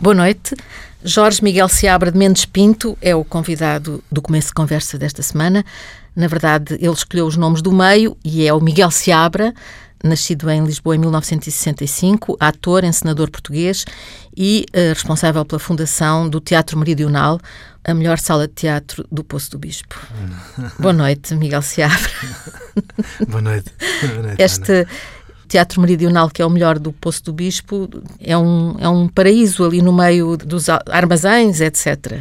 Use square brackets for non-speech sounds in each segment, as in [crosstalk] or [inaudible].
Boa noite. Jorge Miguel Seabra de Mendes Pinto é o convidado do começo de conversa desta semana. Na verdade, ele escolheu os nomes do meio e é o Miguel Seabra, nascido em Lisboa em 1965, ator, encenador português e uh, responsável pela fundação do Teatro Meridional, a melhor sala de teatro do Poço do Bispo. [laughs] Boa noite, Miguel Seabra. Boa noite. [laughs] Boa noite este Ana. Teatro Meridional, que é o melhor do Poço do Bispo, é um, é um paraíso ali no meio dos armazéns, etc.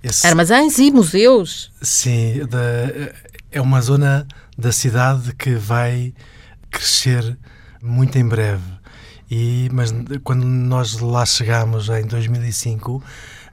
Esse... Armazéns e museus. Sim, é uma zona da cidade que vai crescer muito em breve. E, mas quando nós lá chegamos em 2005,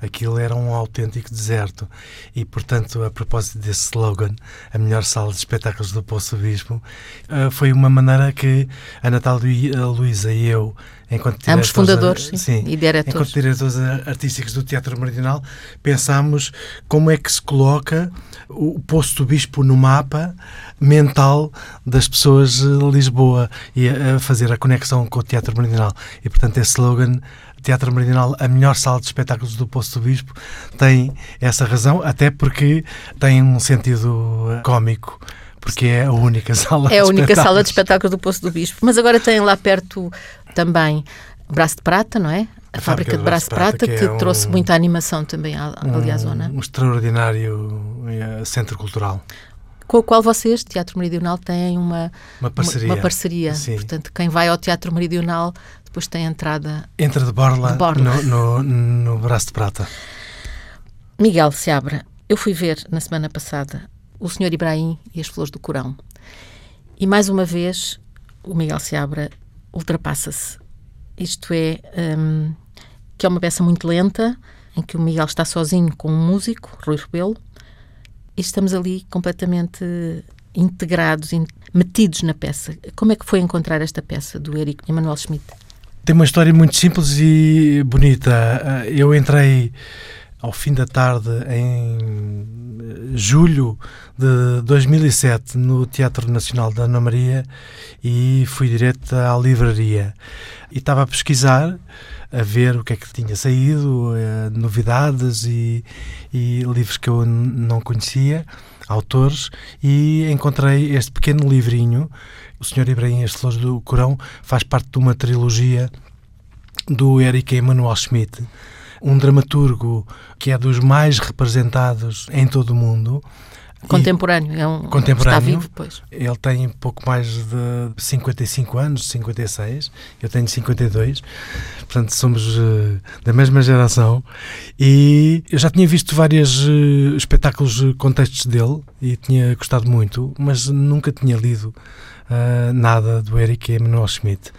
aquilo era um autêntico deserto. E, portanto, a propósito desse slogan, a melhor sala de espetáculos do Poço Bispo, eh, foi uma maneira que a Natal Luísa e eu, enquanto Ambos fundadores sim, sim, e diretores. enquanto diretores artísticos do Teatro Meridional, pensámos como é que se coloca o Poço do Bispo no mapa mental das pessoas de Lisboa e a fazer a conexão com o Teatro Meridional. E, portanto, esse slogan Teatro Meridional, a melhor sala de espetáculos do Poço do Bispo, tem essa razão, até porque tem um sentido eh, cómico porque é a única [laughs] sala É a única sala de espetáculos do Poço do Bispo. Mas agora tem lá perto também Braço de Prata, não é? A, a fábrica, de Braço de Prata, que, que é trouxe um, muita animação também ali à zona. Um extraordinário eh, centro cultural com o qual vocês, Teatro Meridional, têm uma, uma parceria. Uma, uma parceria. Portanto, quem vai ao Teatro Meridional depois tem a entrada. Entra de borla, de borla. No, no, no Braço de Prata. Miguel Seabra, eu fui ver na semana passada o Senhor Ibrahim e as Flores do Corão. E mais uma vez o Miguel Seabra ultrapassa-se. Isto é, um, que é uma peça muito lenta, em que o Miguel está sozinho com um músico, Rui Rebelo, e estamos ali completamente integrados, metidos na peça. Como é que foi encontrar esta peça do Eric Emanuel Schmidt? Tem uma história muito simples e bonita. Eu entrei ao fim da tarde em julho de 2007 no Teatro Nacional da Ana Maria e fui direto à livraria. E estava a pesquisar, a ver o que é que tinha saído, eh, novidades e, e livros que eu não conhecia, autores, e encontrei este pequeno livrinho o Senhor Ibrahim as Flores do Corão faz parte de uma trilogia do Eric Emanuel Schmidt, um dramaturgo que é dos mais representados em todo o mundo. Contemporâneo, é um contemporâneo. Está vivo, pois. Ele tem pouco mais de 55 anos, 56. Eu tenho 52. Portanto, somos uh, da mesma geração. E eu já tinha visto vários uh, espetáculos, uh, contextos dele e tinha gostado muito, mas nunca tinha lido uh, nada do Eric Emanuel Schmidt.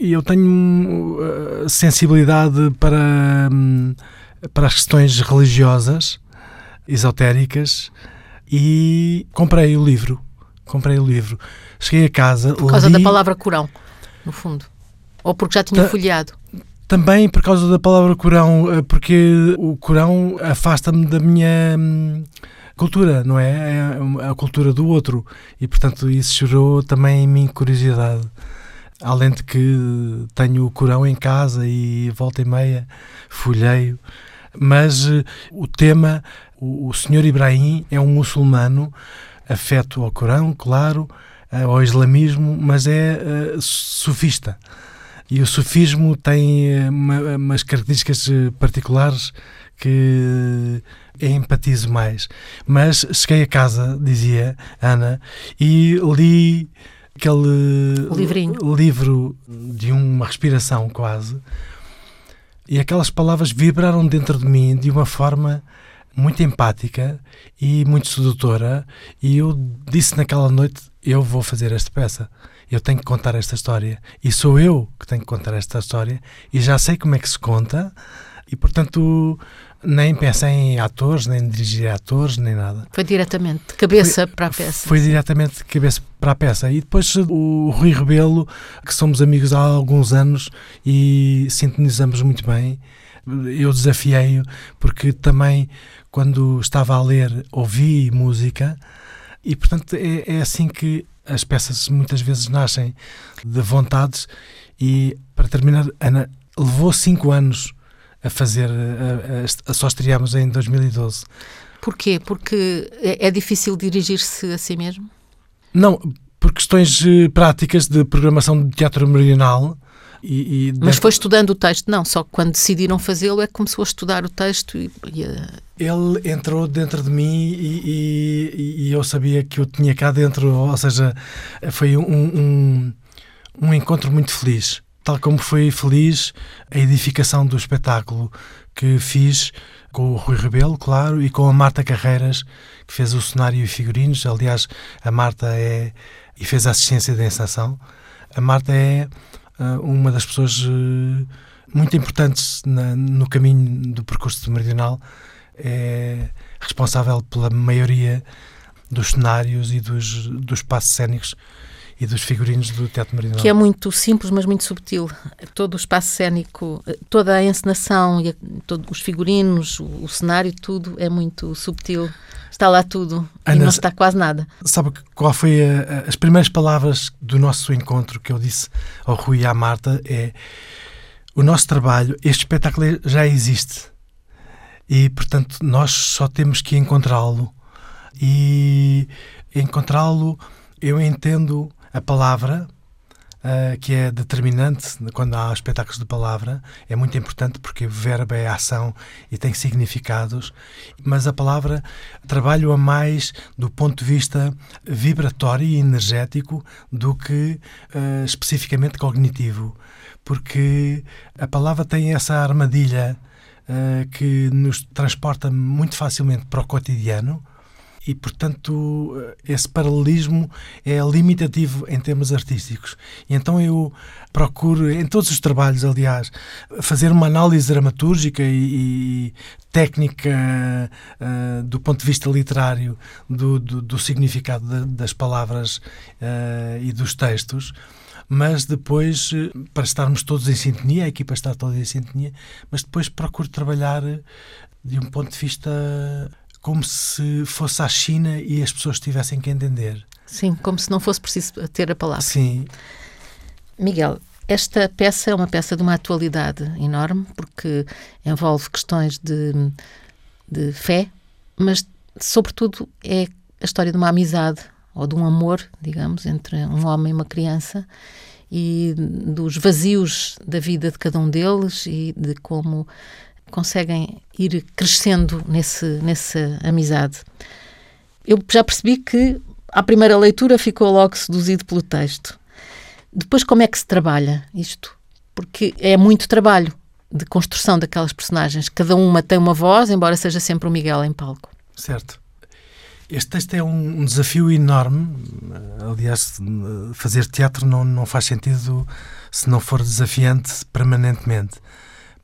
E eu tenho uh, sensibilidade para, um, para as questões religiosas, esotéricas, e comprei o livro. Comprei o livro. Cheguei a casa. Por causa li... da palavra Corão, no fundo. Ou porque já tinha Ta folheado. Também por causa da palavra Corão, eh, porque o Corão afasta-me da minha hum, cultura, não é? É a cultura do outro. E, portanto, isso gerou também em mim curiosidade. Além de que tenho o Corão em casa e volta e meia folheio. Mas uh, o tema, o, Senhor Ibrahim é um muçulmano afeto ao Corão, claro, uh, ao islamismo, mas é uh, sufista. E o sufismo tem uma, umas características particulares que empatizo mais. Mas cheguei a casa, dizia Ana, e li aquele livro de uma respiração quase, e aquelas palavras vibraram dentro de mim de uma forma muito empática e muito sedutora, e eu disse naquela noite: eu vou fazer esta peça. Eu tenho que contar esta história. E sou eu que tenho que contar esta história. E já sei como é que se conta. E, portanto, nem pensei em atores, nem dirigir atores, nem nada. Foi diretamente de cabeça foi, para a peça. Foi diretamente de cabeça para a peça. E depois o Rui Rebelo, que somos amigos há alguns anos e sintonizamos muito bem, eu desafiei-o porque também quando estava a ler ouvi música e portanto é, é assim que as peças muitas vezes nascem de vontades e para terminar Ana levou cinco anos a fazer, a, a, a só estreámos em 2012. Porquê? Porque é, é difícil dirigir-se a si mesmo? Não, por questões eh, práticas de programação de teatro meridional. E, e Mas foi estudando o texto? Não, só quando decidiram fazê-lo é que começou a estudar o texto e, e a... Ele entrou dentro de mim e, e, eu sabia que eu tinha cá dentro, ou seja, foi um, um, um encontro muito feliz. Tal como foi feliz a edificação do espetáculo que fiz com o Rui Rebelo, claro, e com a Marta Carreiras, que fez o cenário e figurinos. Aliás, a Marta é. e fez a assistência da encenação. A Marta é uh, uma das pessoas uh, muito importantes na, no caminho do percurso de Meridional. É responsável pela maioria dos cenários e dos, dos passos cénicos e dos figurinos do Teatro Meridional. Que é muito simples, mas muito subtil. Todo o espaço cénico, toda a encenação, e todos os figurinos, o, o, cenário, tudo é muito subtil. Está lá tudo Ana, e não está quase nada. Sabe qual foi a, a, as primeiras palavras do nosso encontro que eu disse ao Rui e à Marta? É o nosso trabalho, este espetáculo já existe e, portanto, nós só temos que encontrá-lo. E encontrá-lo, eu entendo a palavra, uh, que é determinante quando há espetáculos de palavra, é muito importante porque verbo é ação e tem significados, mas a palavra trabalha mais do ponto de vista vibratório e energético do que uh, especificamente cognitivo, porque a palavra tem essa armadilha uh, que nos transporta muito facilmente para o cotidiano e, portanto, esse paralelismo é limitativo em termos artísticos. E então eu procuro, em todos os trabalhos, aliás, fazer uma análise dramatúrgica e, e técnica uh, do ponto de vista literário do, do, do significado de, das palavras uh, e dos textos mas depois, para estarmos todos em sintonia, a equipa está toda em sintonia, mas depois procuro trabalhar de um ponto de vista como se fosse a China e as pessoas tivessem que entender. Sim, como se não fosse preciso ter a palavra. Sim. Miguel, esta peça é uma peça de uma atualidade enorme, porque envolve questões de, de fé, mas, sobretudo, é a história de uma amizade ou de um amor, digamos, entre um homem e uma criança e dos vazios da vida de cada um deles e de como conseguem ir crescendo nesse, nessa amizade. Eu já percebi que à primeira leitura ficou logo seduzido pelo texto. Depois, como é que se trabalha isto? Porque é muito trabalho de construção daquelas personagens. Cada uma tem uma voz, embora seja sempre o Miguel em palco. Certo. Este texto é um desafio enorme. Aliás, fazer teatro não, não faz sentido se não for desafiante permanentemente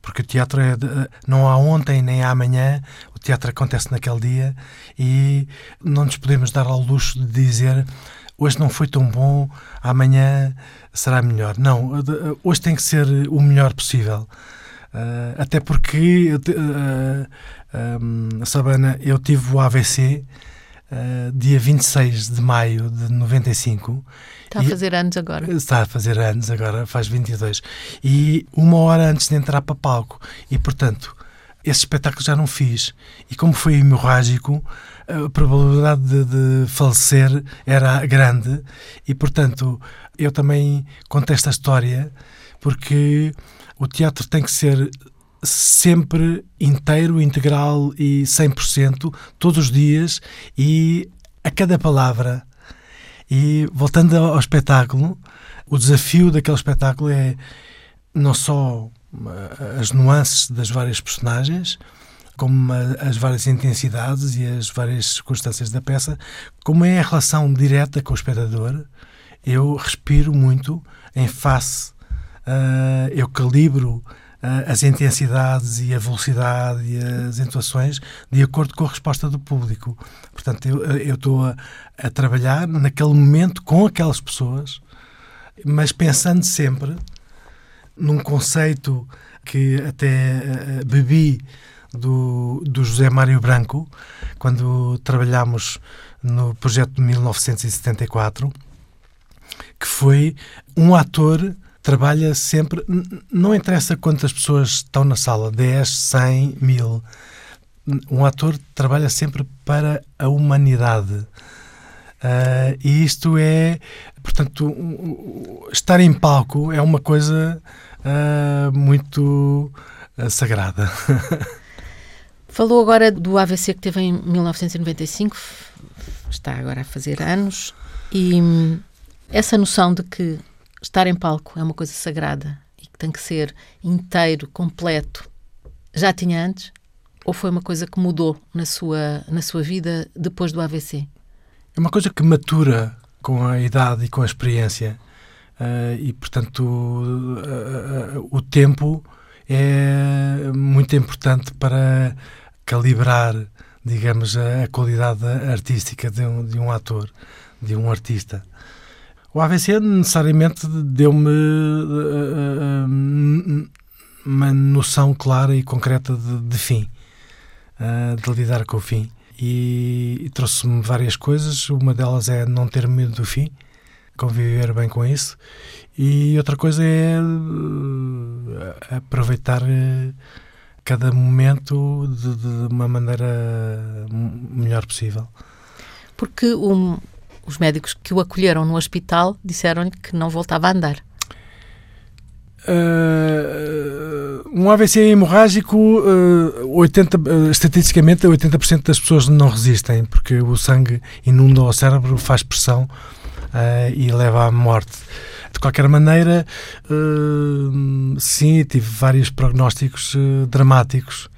porque o teatro é de, não há ontem nem há amanhã, o teatro acontece naquele dia e não nos podemos dar ao luxo de dizer hoje não foi tão bom, amanhã será melhor. Não, hoje tem que ser o melhor possível. Uh, até porque, uh, um, Sabana, eu tive o AVC uh, dia 26 de maio de 95 Está a fazer anos agora. Está a fazer anos agora, faz 22. E uma hora antes de entrar para palco. E, portanto, esse espetáculo já não fiz. E como foi hemorrágico, a probabilidade de, de, falecer era grande. E, portanto, eu também conto esta história porque o teatro tem que ser sempre inteiro, integral e 100%, todos os dias e a cada palavra e voltando ao espetáculo, o desafio daquele espetáculo é não só eh, as nuances das várias personagens, como as várias intensidades e as várias circunstâncias da peça, como é a relação direta com o espectador. Eu respiro muito em face, uh, eu calibro as intensidades e a velocidade e as entoações de acordo com a resposta do público. Portanto, eu estou a, a trabalhar naquele momento com aquelas pessoas, mas pensando sempre num conceito que até uh, bebi do, do José Mário Branco, quando trabalhámos no projeto de 1974, que foi um ator trabalha sempre, não interessa quantas pessoas estão na sala, 10, 100, mil. Um ator trabalha sempre para a humanidade. Uh, e isto é, portanto, estar em palco é uma coisa uh, muito uh, sagrada. [laughs] Falou agora do AVC que teve em 1995, está agora a fazer anos, e hum, essa noção de que estar em palco é uma coisa sagrada e que tem que ser inteiro, completo, já tinha antes? Ou foi uma coisa que mudou na sua, na sua vida depois do AVC? É uma coisa que matura com a idade e com a experiência. Uh, e, portanto, uh, uh, o tempo é muito importante para calibrar, digamos, a, a qualidade artística de um, de um ator, de um artista. O AVC necessariamente deu-me uh, uh, uma noção clara e concreta de, de fim, de lidar com o fim. E, e trouxe-me várias coisas. Uma delas é não ter medo do fim, conviver bem com isso. E outra coisa é aproveitar cada momento de, de, uma maneira melhor possível. Porque um, os médicos que o acolheram no hospital disseram-lhe que não voltava a andar. Uh, um AVC hemorrágico, uh, 80, uh, estatisticamente, 80% das pessoas não resistem, porque o sangue inunda o cérebro, faz pressão uh, e leva à morte. De qualquer maneira, uh, sim, tive vários prognósticos uh, dramáticos,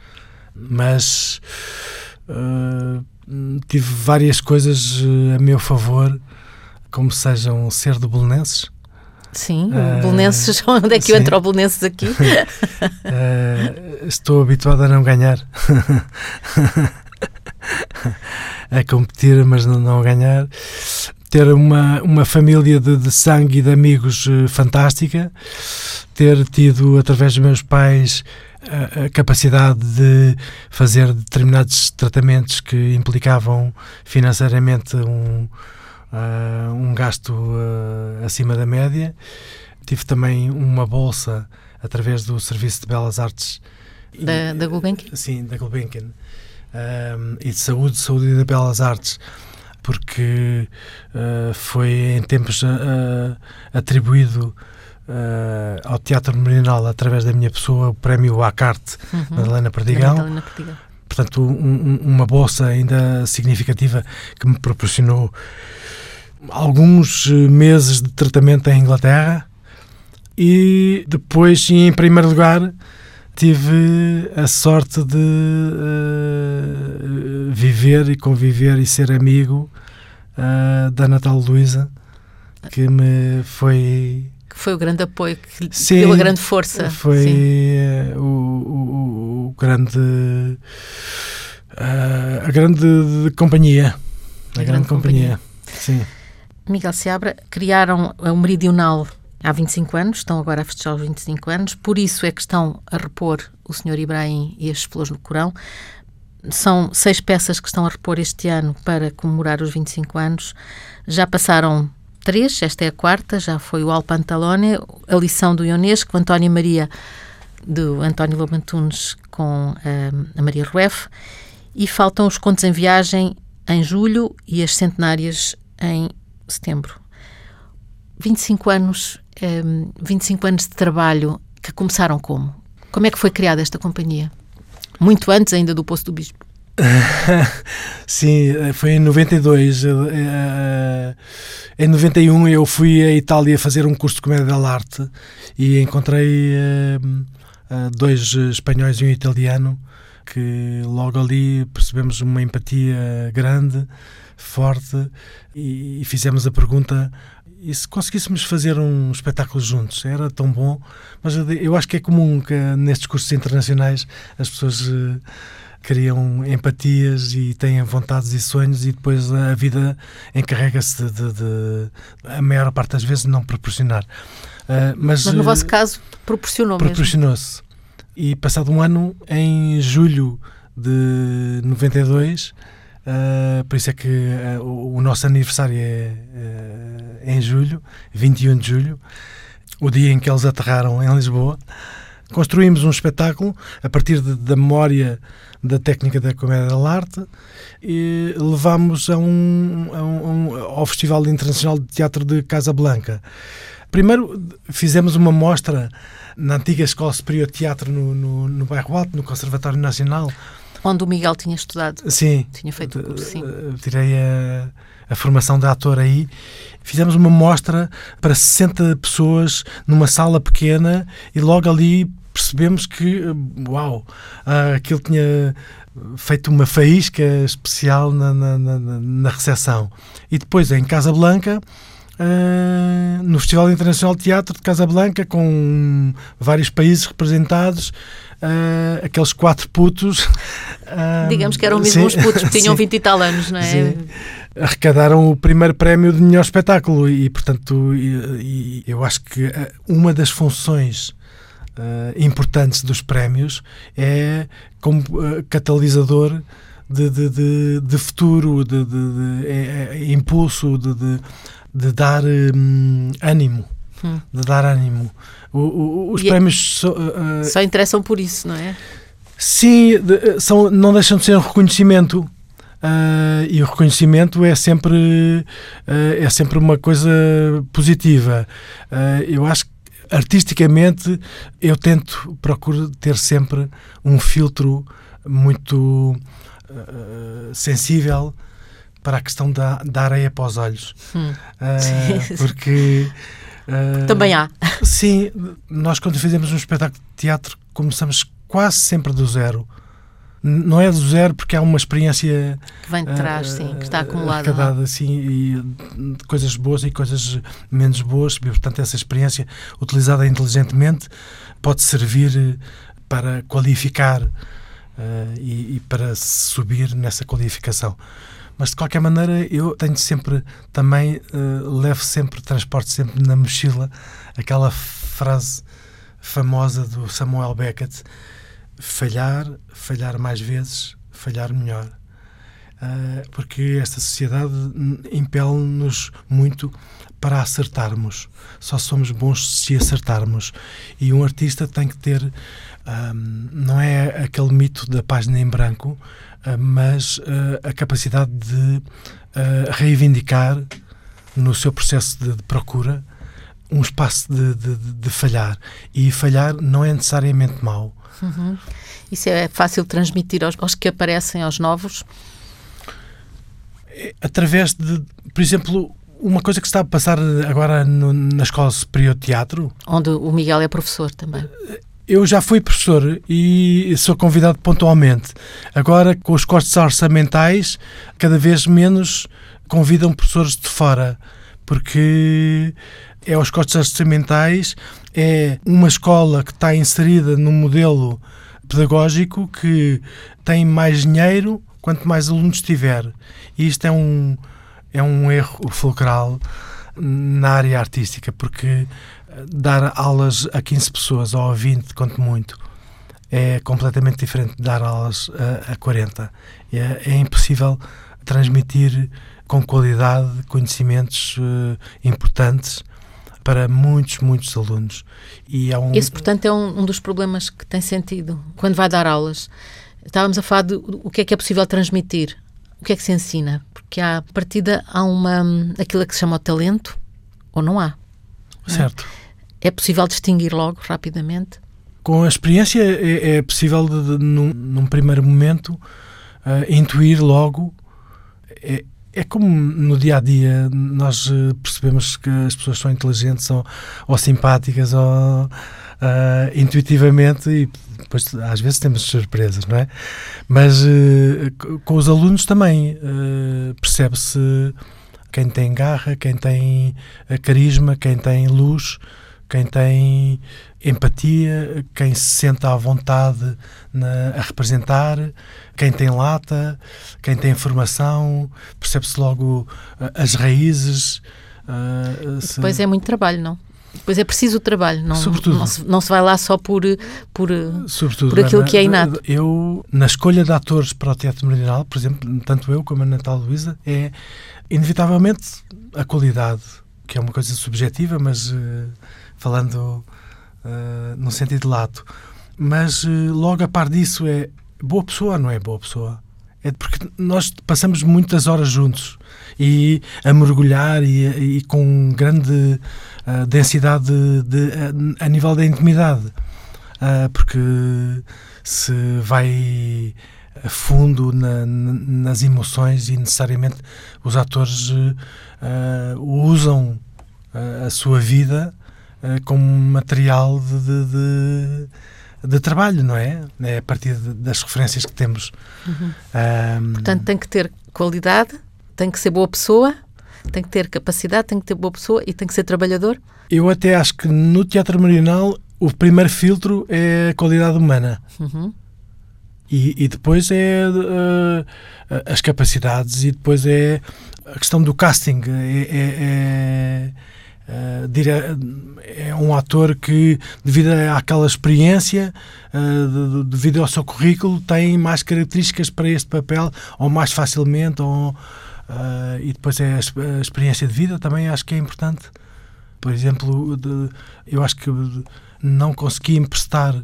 mas tive várias coisas a meu favor, como sejam ser de Belenenses. Sim, uh, Belenenses, [laughs] onde é que sim. eu entro Belenenses aqui? uh, [laughs] estou habituado a não ganhar. [laughs] a competir, mas não, não a ganhar ter uma, uma família de, de sangue e de amigos uh, fantástica, ter tido, através dos meus pais, a, a, capacidade de fazer determinados tratamentos que implicavam financeiramente um, uh, um gasto uh, acima da média. Tive também uma bolsa através do Serviço de Belas Artes. Da, da Gulbenkian? Sim, da Gulbenkian. e de Saúde, Saúde e de Belas Artes porque uh, foi em tempos uh, atribuído uh, ao Teatro Meridional, através da minha pessoa, o prémio Acarte, uhum. Madalena Perdigão. Madalena Perdigão. Portanto, um, uma bolsa ainda significativa que me proporcionou alguns meses de tratamento em Inglaterra e depois, em primeiro lugar, tive a sorte de uh, viver e conviver e ser amigo uh, da Natal Luísa, que me foi. Que foi o grande apoio, que Sim, deu a grande força. Foi uh, o, o, o, grande. a grande companhia. A, a grande, grande companhia. companhia. Sim. Miguel Seabra criaram o Meridional há 25 anos, estão agora a festejar os 25 anos, por isso é que estão a repor o Senhor Ibrahim e as Flores no Corão. São seis peças que estão a repor este ano para comemorar os 25 anos. Já passaram três, esta é a quarta, já foi o Alpantalone, a lição do Ionesco, António Maria, do António Lobantunes com uh, a Maria Rueff, e faltam os Contos em Viagem em julho e as Centenárias em setembro. 25 anos um, ehm, 25 anos de trabalho que começaram como? Como é que foi criada esta companhia? Muito antes ainda do Poço do Bispo. [laughs] Sim, foi em 92. Eh, eh, em 91 eu fui à Itália fazer um curso de comédia dell'arte e encontrei eh, dois espanhóis e um italiano que logo ali percebemos uma empatia grande, forte e fizemos a pergunta e se conseguíssemos fazer um espetáculo juntos, era tão bom. Mas eu acho que é comum que nestes cursos internacionais as pessoas criam empatias e têm vontades e sonhos e depois a vida encarrega-se de, de, a maior parte das vezes, não proporcionar. Uh, mas, mas, no vosso caso proporcionou Proporcionou-se. E passado um ano, em julho de 92, Uh, por isso é que uh, o, o, nosso aniversário é em julho, 21 de julho. o dia em que eles aterraram em Lisboa. Construímos um espetáculo a partir de, da memória da técnica da comédia da arte e levámos a um, a um, ao Festival Internacional de Teatro de Casablanca. Primeiro fizemos uma mostra na antiga Escola Superior de Teatro no, no, no bairro Alto, no Conservatório Nacional. Onde o Miguel tinha estudado. Sim. Tinha feito o curso, sim. Tirei a, a formação de ator aí. Fizemos uma mostra para 60 pessoas numa sala pequena e logo ali percebemos que, uau, uh, aquilo tinha feito uma faísca especial na, na, na, na recepção. E depois em Casablanca, uh, no Festival Internacional de Teatro de Casablanca, com vários países representados, uh, aqueles quatro putos. [laughs] Digamos que eram mesmo sim, os putos, que [laughs] tinham 20 e tal anos, não é? Sim arrecadaram o primeiro prémio de melhor espetáculo e, portanto, e, e eu acho que uma das funções uh, importantes dos prémios é como uh, catalisador de, de, de, de futuro, de, é, é, impulso, de, dar um, ânimo. Hum. De dar ânimo. O, o, os e é prémios. So, uh, só interessam por isso, não é? Sim, são, não deixam de ser um reconhecimento. Uh, e o reconhecimento é sempre, uh, é sempre uma coisa positiva. Uh, eu acho que artisticamente eu tento, procuro ter sempre um filtro muito uh, sensível para a questão da, da areia para os olhos. Hum. [laughs] Uh, porque. Uh, Também há. Sim, nós quando fizemos um espetáculo de teatro começamos quase sempre do zero não é do zero porque há uma experiência que vem de trás, uh, sim, que está acumulada. Arrecadada, assim, e coisas boas e coisas menos boas, e, portanto, essa experiência utilizada inteligentemente pode servir para qualificar uh, e, e, para subir nessa qualificação. Mas de qualquer maneira, eu tenho sempre também, uh, levo sempre, transporte sempre na mochila aquela frase famosa do Samuel Beckett falhar, falhar mais vezes, falhar melhor. Uh, porque esta sociedade impele-nos muito para acertarmos. Só somos bons se acertarmos. E um artista tem que ter, um, ah, não é aquele mito da página em branco, uh, mas uh, a capacidade de reivindicar no seu processo de, de procura um espaço de, de, de, falhar. E falhar não é necessariamente mau. Uhum. Isso é fácil transmitir aos, aos que aparecem, aos novos? É, através de, por exemplo, uma coisa que está a passar agora no, na Escola Superior de Teatro. Onde o Miguel é professor também. Eu já fui professor e sou convidado pontualmente. Agora, com os cortes orçamentais, cada vez menos convidam professores de fora, porque é os costos orçamentais, é uma escola que está inserida num modelo pedagógico que tem mais dinheiro quanto mais alunos tiver. E isto é um, é um erro fulcral na área artística, porque dar aulas a 15 pessoas ou a 20, quanto muito, é completamente diferente de dar aulas a, a 40. É, é impossível transmitir com qualidade conhecimentos uh, importantes para muitos, muitos alunos. E é um... Esse, portanto, é um, um, dos problemas que tem sentido quando vai dar aulas. Estávamos a falar de o que é que é possível transmitir, o que é que se ensina, porque à partida há uma aquilo que se chama o talento ou não há. É? Certo. É possível distinguir logo, rapidamente? Com a experiência é, é possível, de, de, num, num, primeiro momento, uh, intuir logo é, é como no dia a dia nós eh, percebemos que as pessoas são inteligentes ou, ou simpáticas ou uh, intuitivamente e depois às vezes temos surpresas, não é? Mas uh, com os alunos também uh, percebe-se quem tem garra, quem tem carisma, quem tem luz, quem tem empatia, quem se senta à vontade na, a representar, quem tem lata, quem tem formação, percebe-se logo uh, as raízes. Uh, se... Depois é muito trabalho, não? Depois é preciso o trabalho, não, Sobretudo, não, se, não se vai lá só por, por, Sobretudo, por aquilo Ana, que é inato. Eu, na escolha de atores para o Teatro Meridional, por exemplo, tanto eu como a Natal Luísa, é inevitavelmente a qualidade, que é uma coisa subjetiva, mas uh, falando uh, no sentido lato. Mas uh, logo a par disso é boa pessoa, não é boa pessoa? É porque nós passamos muitas horas juntos e a mergulhar e, e com grande uh, densidade de, de, a, a, nível da intimidade. Porque se vai a fundo na, nas emoções e necessariamente os atores uh, usam a sua vida como material de, de, de de trabalho, não é? É a partir das referências que temos. Uhum. Um... Portanto, tem que ter qualidade, tem que ser boa pessoa, tem que ter capacidade, tem que ter boa pessoa e tem que ser trabalhador. Eu até acho que no teatro marional o primeiro filtro é a qualidade humana. Uhum. E, e, depois é uh, as capacidades e depois é a questão do casting. é, é, é é um ator que, devido àquela experiência, uh, devido ao seu currículo, tem mais características para este papel, ou mais facilmente, ou, uh, e depois é a, experiência de vida também acho que é importante. Por exemplo, de, eu acho que não consegui emprestar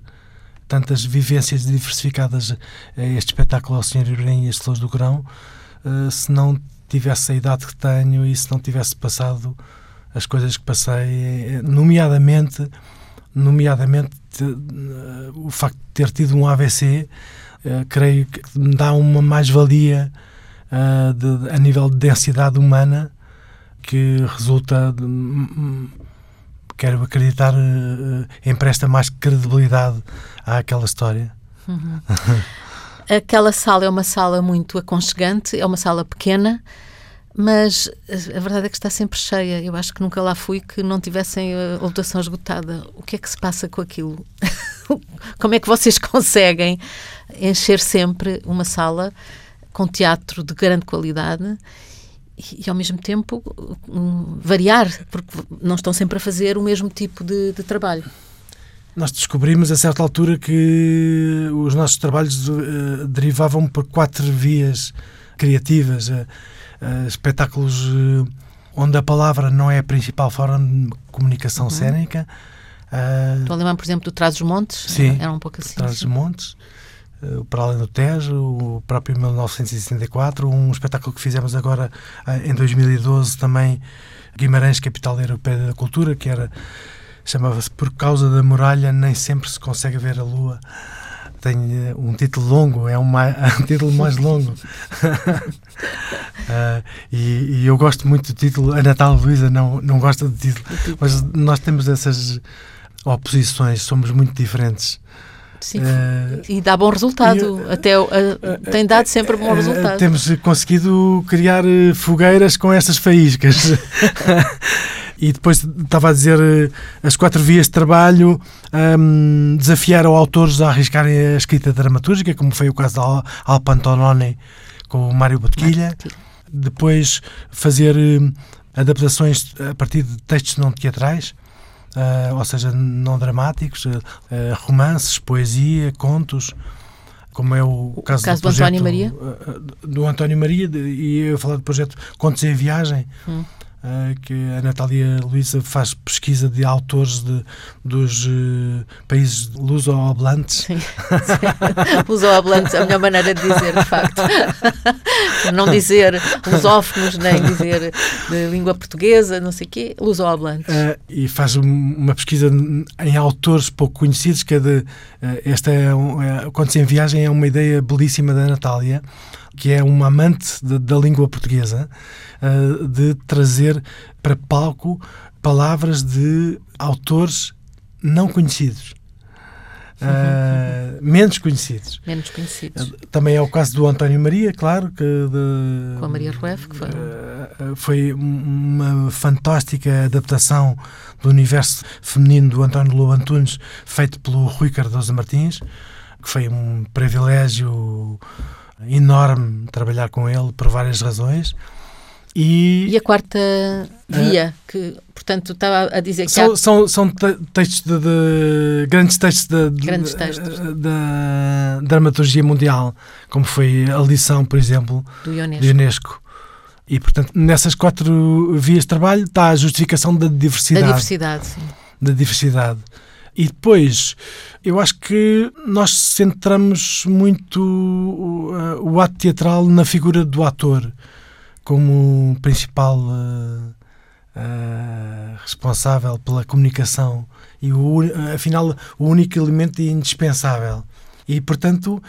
tantas vivências diversificadas a este espetáculo ao Sr. Ibrahim e as Flores do Grão, se não tivesse a idade que tenho e se não tivesse passado as coisas que passei, nomeadamente, nomeadamente uh, o facto de ter tido um AVC, uh, creio que me dá uma mais-valia uh, a nível de densidade humana que resulta, de, quero acreditar, empresta mais credibilidade àquela história. Uhum. [laughs] Aquela sala é uma sala muito aconchegante, é uma sala pequena, mas a verdade é que está sempre cheia. Eu acho que nunca lá fui que não tivessem a lotação esgotada. O que é que se passa com aquilo? [laughs] Como é que vocês [laughs] conseguem encher sempre uma sala com teatro de grande qualidade e, e ao mesmo tempo um, variar, porque não estão sempre a fazer o mesmo tipo de, de trabalho? Nós descobrimos a certa altura que os nossos trabalhos uh, derivavam por quatro vias criativas. Uh, uh, espetáculos uh, onde a palavra não é a principal forma de comunicação uhum. cénica. Uh, Estou a lembrar, por exemplo, do Trás dos Montes? Sim, era um pouco assim. Trás dos Montes, uh, Para Além do Tejo, o próprio 1974, um espetáculo que fizemos agora em 2012 também, Guimarães, Capital Europeia da Cultura, que era chamava-se Por Causa da Muralha Nem Sempre Se Consegue Ver a Lua tem eh, um título longo, é um, mais, [laughs] um título mais longo. uh, [laughs] e, e, eu gosto muito do título. A Natal Luísa não, não gosta do título, mas nós temos essas oposições, somos muito diferentes. Sim, uh, e dá bom resultado. Até uh, tem dado sempre bom resultado. Temos conseguido criar fogueiras com essas faíscas. [laughs] e depois estava a dizer eh, as quatro vias de trabalho um, desafiaram autores a arriscarem a escrita dramatúrgica, como foi o caso da Alpantonone com o Mário Botequilha. Depois fazer um, adaptações a partir de textos não teatrais, uh, ou seja, não dramáticos, uh, romances, poesia, contos como é o caso, o caso do, do António Maria do António Maria e eu falar do projeto Contos em Viagem hum. Uh, que a Natália Luísa faz pesquisa de autores de, dos uh, países luso-hablantes. Sim, sim. [laughs] luso-hablantes é a melhor maneira de dizer, de facto. [laughs] não dizer lusófonos, nem dizer de língua portuguesa, não sei o quê, luso-hablantes. Uh, e faz uma pesquisa em autores pouco conhecidos, que é de, esta é, um, é, quando se em viagem é uma ideia belíssima da Natália, que é uma amante de, da língua portuguesa, uh, de trazer para palco palavras de autores não conhecidos. Uh, [laughs] menos conhecidos. Menos conhecidos. também é o caso do António Maria, claro. Que de, Com a Maria Rueff, que foi. Uh, foi uma fantástica adaptação do universo feminino do António Lobo Antunes, feito pelo Rui Cardoso Martins, que foi um privilégio enorme trabalhar com ele por várias razões. E, e a quarta via, uh, que portanto estava a dizer que são, há... são, são textos de, de, grandes textos da grandes textos. da dramaturgia mundial, como foi a lição, por exemplo, do Ionesco. Do Unesco. E portanto, nessas quatro vias de trabalho está a justificação da diversidade. Da diversidade, sim. da diversidade. E depois, eu acho que nós centramos muito o, o ato teatral na figura do ator como principal uh, uh, responsável pela comunicação e, o, afinal, o único elemento indispensável. E, portanto,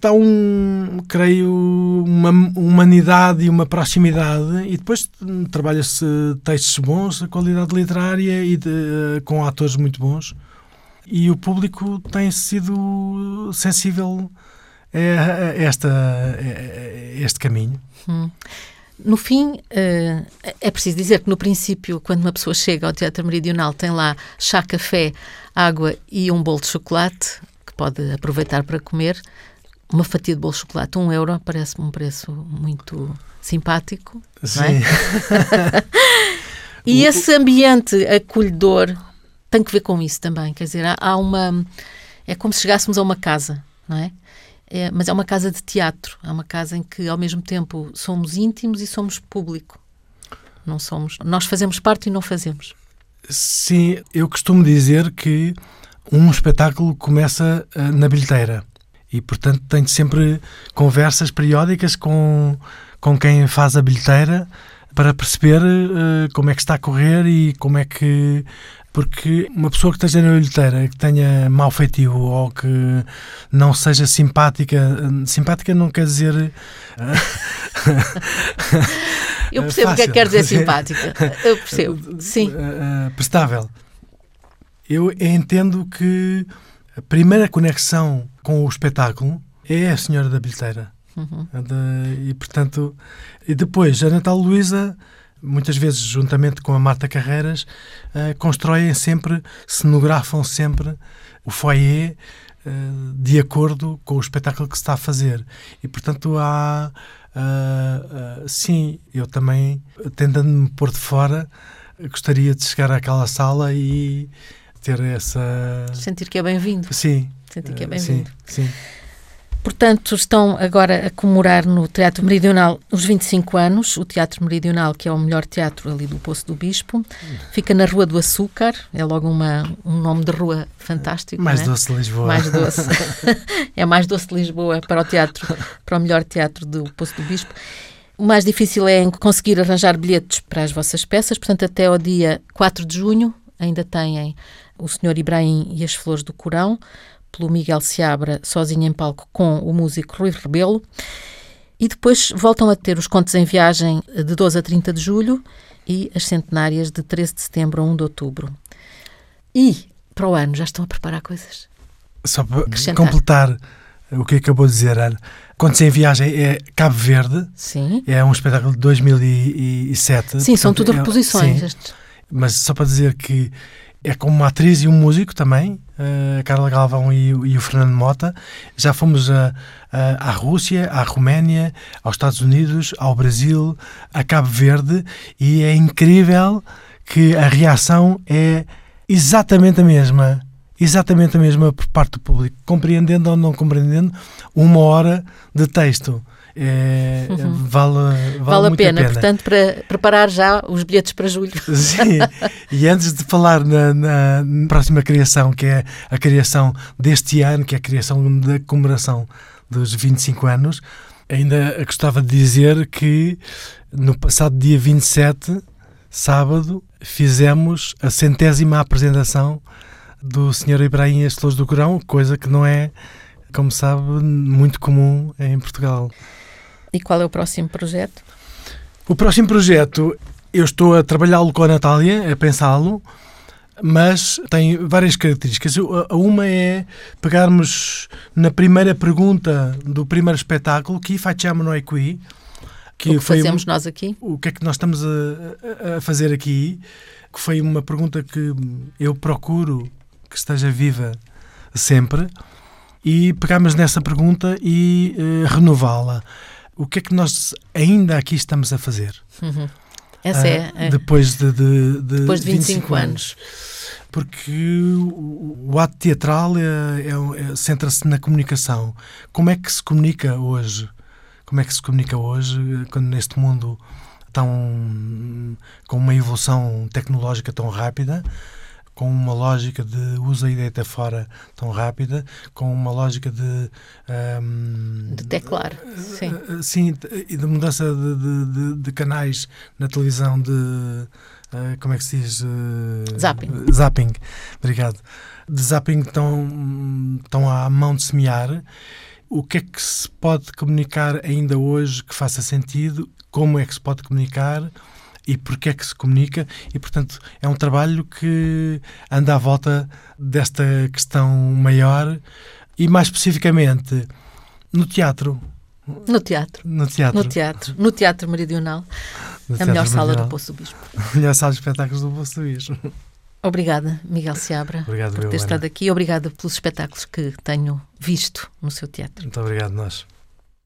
dá um, creio, uma humanidade e uma proximidade e depois trabalha-se textos bons, a qualidade literária e de, com atores muito bons e o público tem sido sensível a, esta, a este caminho. Hum. No fim, uh, é preciso dizer que no princípio, quando uma pessoa chega ao Teatro Meridional, tem lá chá, café, água e um bolo de chocolate que pode aproveitar para comer. Uma fatia de bolo de chocolate, um euro, parece-me um preço muito simpático. Sim. É? [laughs] e esse ambiente acolhedor tem que ver com isso também. Quer dizer, há, há uma. É como se chegássemos a uma casa, não é? É, mas é uma casa de teatro, é uma casa em que ao mesmo tempo somos íntimos e somos público. Não somos, nós fazemos parte e não fazemos. Sim, eu costumo dizer que um espetáculo começa uh, na bilheteira e, portanto, tenho sempre conversas periódicas com, com quem faz a bilheteira para perceber uh, como é que está a correr e como é que porque uma pessoa que esteja na bilheteira, que tenha mau feitio ou que não seja simpática, simpática não quer dizer. Eu percebo o que é que quer dizer simpática. Eu percebo, [laughs] sim. Uh, prestável. Eu entendo que a primeira conexão com o espetáculo é a senhora da bilheteira. Uhum. De, e, portanto, e depois a Natal Luísa muitas vezes juntamente com a Marta Carreiras, uh, constroem sempre, cenografam sempre o foyer uh, de acordo com o espetáculo que se está a fazer. E, portanto, há. Uh, sim, eu também, tentando-me pôr de fora, gostaria de chegar àquela sala e ter essa. Sentir que é bem-vindo. Sim. Sentir que é bem-vindo. sim. sim. Portanto, estão agora a comemorar no Teatro Meridional os 25 anos. O Teatro Meridional, que é o melhor teatro ali do Poço do Bispo, fica na Rua do Açúcar. É logo uma, um nome de rua fantástico. Mais é? doce de Lisboa. Mais doce. [laughs] [laughs] é mais doce de Lisboa para o teatro, para o melhor teatro do Poço do Bispo. O mais difícil é conseguir arranjar bilhetes para as vossas peças. Portanto, até ao dia 4 de junho ainda têm o Senhor Ibrahim e as Flores do Corão pelo Miguel Seabra, sozinho em palco, com o músico Rui Rebelo. E depois voltam a ter os contos em viagem de 12 a 30 de julho e as centenárias de 13 de setembro a 1 de outubro. E para o ano já estão a preparar coisas. Só para completar o que acabou de dizer, Ana. Contos em Viagem é Cabo Verde. Sim. É um espetáculo de 2007. Sim, Portanto, são tudo é, reposições. É, mas só para dizer que é como uma atriz e um músico também, a Carla Galvão e, e, o Fernando Mota. Já fomos a, a, à Rússia, à Roménia, aos Estados Unidos, ao Brasil, a Cabo Verde e é incrível que a reação é exatamente a mesma. Exatamente a mesma por parte do público, compreendendo ou não compreendendo, uma hora de texto. É, uhum. vale, vale, vale a, pena. a, pena. Portanto, para preparar já os bilhetes para julho. [laughs] Sim, e antes de falar na, na, próxima criação, que é a criação deste ano, que é a criação da comemoração dos 25 anos, ainda gostava de dizer que no passado dia 27, sábado, fizemos a centésima apresentação do Sr. Ibrahim e Flores do Corão, coisa que não é, como sabe, muito comum em Portugal. E qual é o próximo projeto? O próximo projeto, eu estou a trabalhá-lo com a Natália, a pensá-lo, mas tem várias características. Uma é pegarmos na primeira pergunta do primeiro espetáculo, que facciamo noi qui, que, o que foi fazemos nós aqui. O que é que nós estamos a, a fazer aqui, que foi uma pergunta que eu procuro que esteja viva sempre, e pegarmos nessa pergunta e uh, renová-la o que é que nós ainda aqui estamos a fazer? Uhum. Essa é, é, Depois de, de, de, depois de 25, 25 anos. anos. Porque o, o ato teatral é, é, é, centra-se na comunicação. Como é que se comunica hoje? Como é que se comunica hoje, quando neste mundo tão com uma evolução tecnológica tão rápida? Com uma lógica de usa e deita fora tão rápida, com uma lógica de. Um, de teclar, sim. Uh, sim, e de mudança de, de, de, de, canais na televisão, de. Uh, como é que se diz? Uh, zapping. Zapping, obrigado. De zapping tão, tão à mão de semear. O que é que se pode comunicar ainda hoje que faça sentido? Como é que se pode comunicar? E porque é que se comunica e, portanto, é um trabalho que anda à volta desta questão maior e, mais especificamente, no teatro. No teatro. No teatro. No teatro. No teatro meridional. No a teatro melhor sala do Poço do Bispo. A melhor sala de espetáculos do Poço do Bispo. Obrigada, Miguel Seabra, obrigado, por ter estado aqui. Obrigada pelos espetáculos que tenho visto no seu teatro. Muito obrigado, nós.